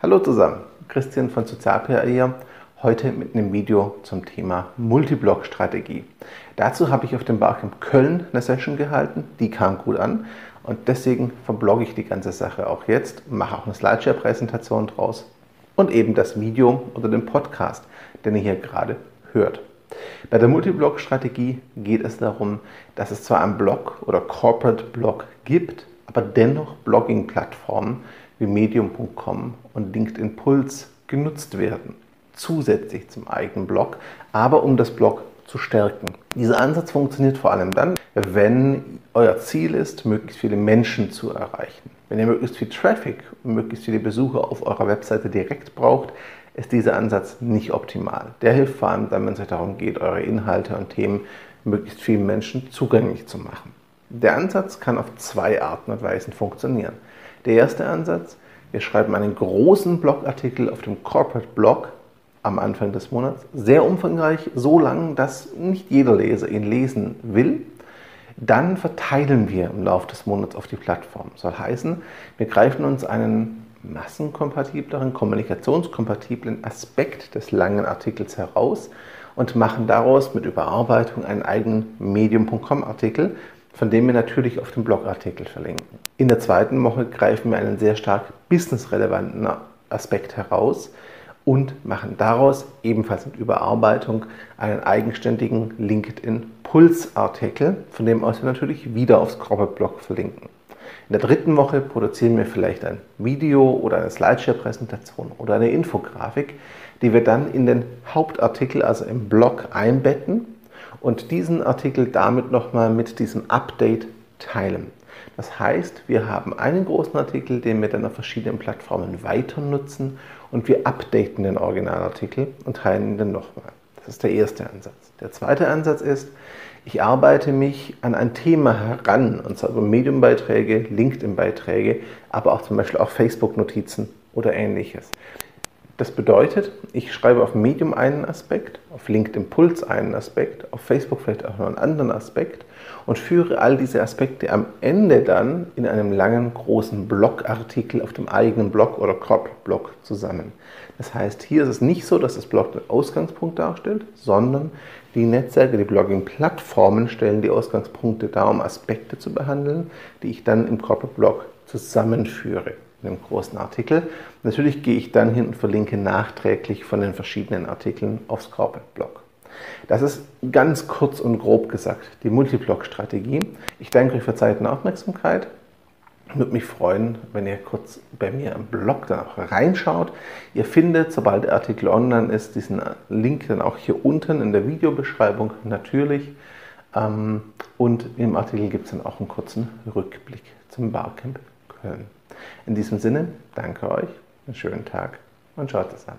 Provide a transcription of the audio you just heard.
Hallo zusammen, Christian von Sozialpr hier, heute mit einem Video zum Thema Multiblog-Strategie. Dazu habe ich auf dem Barcamp Köln eine Session gehalten, die kam gut an und deswegen verblogge ich die ganze Sache auch jetzt, mache auch eine Slideshare-Präsentation draus und eben das Video oder den Podcast, den ihr hier gerade hört. Bei der Multiblog-Strategie geht es darum, dass es zwar einen Blog oder Corporate Blog gibt, aber dennoch Blogging-Plattformen wie Medium.com und LinkedIn Puls genutzt werden, zusätzlich zum eigenen Blog, aber um das Blog zu stärken. Dieser Ansatz funktioniert vor allem dann, wenn euer Ziel ist, möglichst viele Menschen zu erreichen. Wenn ihr möglichst viel Traffic und möglichst viele Besucher auf eurer Webseite direkt braucht, ist dieser Ansatz nicht optimal. Der hilft vor allem dann, wenn es euch darum geht, eure Inhalte und Themen möglichst vielen Menschen zugänglich zu machen. Der Ansatz kann auf zwei Arten und Weisen funktionieren. Der erste Ansatz, wir schreiben einen großen Blogartikel auf dem Corporate Blog am Anfang des Monats, sehr umfangreich, so lang, dass nicht jeder Leser ihn lesen will. Dann verteilen wir im Laufe des Monats auf die Plattform. Soll heißen, wir greifen uns einen massenkompatibleren, kommunikationskompatiblen Aspekt des langen Artikels heraus und machen daraus mit Überarbeitung einen eigenen Medium.com-Artikel, von dem wir natürlich auf den Blogartikel verlinken. In der zweiten Woche greifen wir einen sehr stark businessrelevanten Aspekt heraus und machen daraus ebenfalls mit Überarbeitung einen eigenständigen LinkedIn-Puls-Artikel, von dem aus wir natürlich wieder aufs Corporate-Blog verlinken. In der dritten Woche produzieren wir vielleicht ein Video oder eine Slideshare-Präsentation oder eine Infografik, die wir dann in den Hauptartikel, also im Blog, einbetten und diesen Artikel damit nochmal mit diesem Update teilen. Das heißt, wir haben einen großen Artikel, den wir dann auf verschiedenen Plattformen weiter nutzen und wir updaten den Originalartikel und teilen ihn dann nochmal. Das ist der erste Ansatz. Der zweite Ansatz ist, ich arbeite mich an ein Thema heran, und zwar über Medium-Beiträge, LinkedIn-Beiträge, aber auch zum Beispiel auch Facebook-Notizen oder ähnliches. Das bedeutet, ich schreibe auf Medium einen Aspekt, auf LinkedIn Puls einen Aspekt, auf Facebook vielleicht auch noch einen anderen Aspekt und führe all diese Aspekte am Ende dann in einem langen, großen Blogartikel auf dem eigenen Blog oder Corporate-Blog zusammen. Das heißt, hier ist es nicht so, dass das Blog den Ausgangspunkt darstellt, sondern die Netzwerke, die Blogging-Plattformen stellen die Ausgangspunkte dar, um Aspekte zu behandeln, die ich dann im Corporate-Blog zusammenführe einem großen Artikel. Natürlich gehe ich dann hin und verlinke nachträglich von den verschiedenen Artikeln aufs Corporate-Blog. Das ist ganz kurz und grob gesagt die Multiblog-Strategie. Ich danke euch für Zeit und Aufmerksamkeit. Ich würde mich freuen, wenn ihr kurz bei mir im Blog dann auch reinschaut. Ihr findet, sobald der Artikel online ist, diesen Link dann auch hier unten in der Videobeschreibung natürlich. Ähm, und im Artikel gibt es dann auch einen kurzen Rückblick zum Barcamp Köln. In diesem Sinne, danke euch, einen schönen Tag und schaut es an.